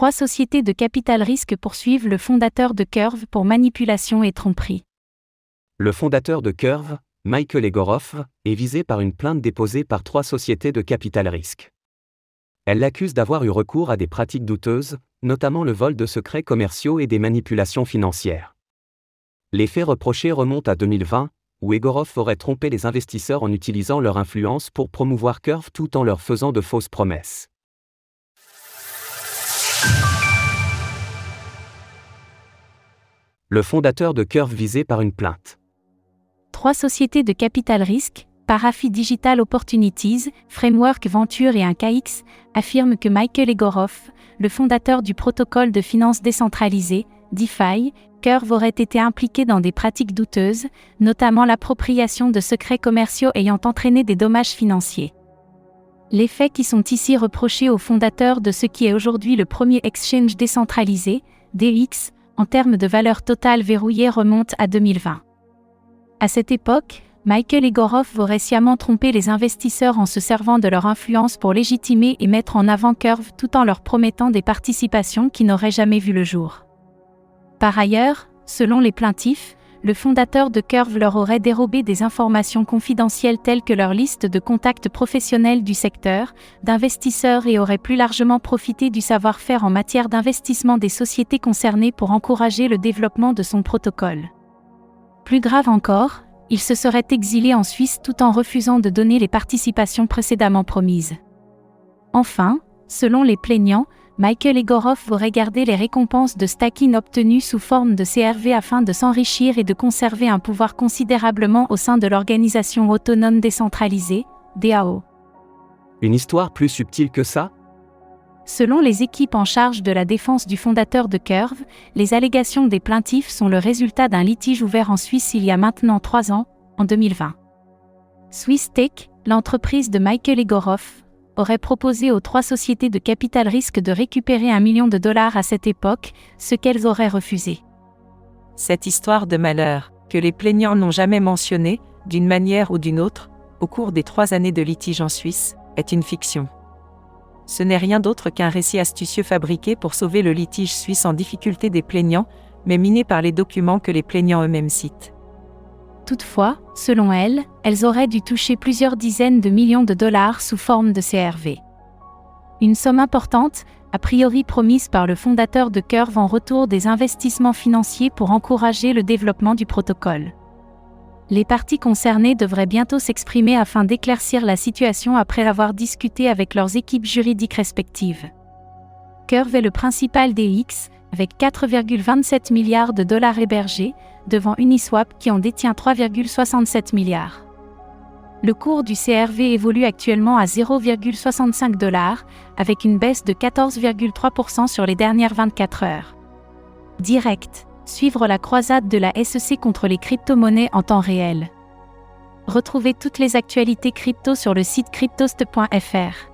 Trois sociétés de capital risque poursuivent le fondateur de Curve pour manipulation et tromperie. Le fondateur de Curve, Michael Egorov, est visé par une plainte déposée par trois sociétés de capital risque. Elle l'accuse d'avoir eu recours à des pratiques douteuses, notamment le vol de secrets commerciaux et des manipulations financières. Les faits reprochés remontent à 2020, où Egorov aurait trompé les investisseurs en utilisant leur influence pour promouvoir Curve tout en leur faisant de fausses promesses. Le fondateur de Curve visé par une plainte. Trois sociétés de capital risque, Parafi Digital Opportunities, Framework Venture et un KX, affirment que Michael Egorov, le fondateur du protocole de finance décentralisée, DeFi, Curve aurait été impliqué dans des pratiques douteuses, notamment l'appropriation de secrets commerciaux ayant entraîné des dommages financiers. Les faits qui sont ici reprochés au fondateur de ce qui est aujourd'hui le premier exchange décentralisé, DX, en termes de valeur totale verrouillée remontent à 2020. À cette époque, Michael Egorov aurait sciemment trompé les investisseurs en se servant de leur influence pour légitimer et mettre en avant Curve tout en leur promettant des participations qui n'auraient jamais vu le jour. Par ailleurs, selon les plaintifs, le fondateur de Curve leur aurait dérobé des informations confidentielles telles que leur liste de contacts professionnels du secteur, d'investisseurs et aurait plus largement profité du savoir-faire en matière d'investissement des sociétés concernées pour encourager le développement de son protocole. Plus grave encore, il se serait exilé en Suisse tout en refusant de donner les participations précédemment promises. Enfin, selon les plaignants, Michael Egorov aurait gardé les récompenses de stacking obtenues sous forme de CRV afin de s'enrichir et de conserver un pouvoir considérablement au sein de l'organisation autonome décentralisée, DAO. Une histoire plus subtile que ça? Selon les équipes en charge de la défense du fondateur de Curve, les allégations des plaintifs sont le résultat d'un litige ouvert en Suisse il y a maintenant trois ans, en 2020. Swiss Tech, l'entreprise de Michael Egorov, aurait proposé aux trois sociétés de capital risque de récupérer un million de dollars à cette époque, ce qu'elles auraient refusé. Cette histoire de malheur, que les plaignants n'ont jamais mentionnée, d'une manière ou d'une autre, au cours des trois années de litige en Suisse, est une fiction. Ce n'est rien d'autre qu'un récit astucieux fabriqué pour sauver le litige suisse en difficulté des plaignants, mais miné par les documents que les plaignants eux-mêmes citent. Toutefois, selon elle, elles auraient dû toucher plusieurs dizaines de millions de dollars sous forme de CRV. Une somme importante, a priori promise par le fondateur de Curve en retour des investissements financiers pour encourager le développement du protocole. Les parties concernées devraient bientôt s'exprimer afin d'éclaircir la situation après avoir discuté avec leurs équipes juridiques respectives. Curve est le principal DX, avec 4,27 milliards de dollars hébergés, devant Uniswap qui en détient 3,67 milliards. Le cours du CRV évolue actuellement à 0,65 dollars, avec une baisse de 14,3% sur les dernières 24 heures. Direct. Suivre la croisade de la SEC contre les crypto-monnaies en temps réel. Retrouvez toutes les actualités crypto sur le site cryptost.fr.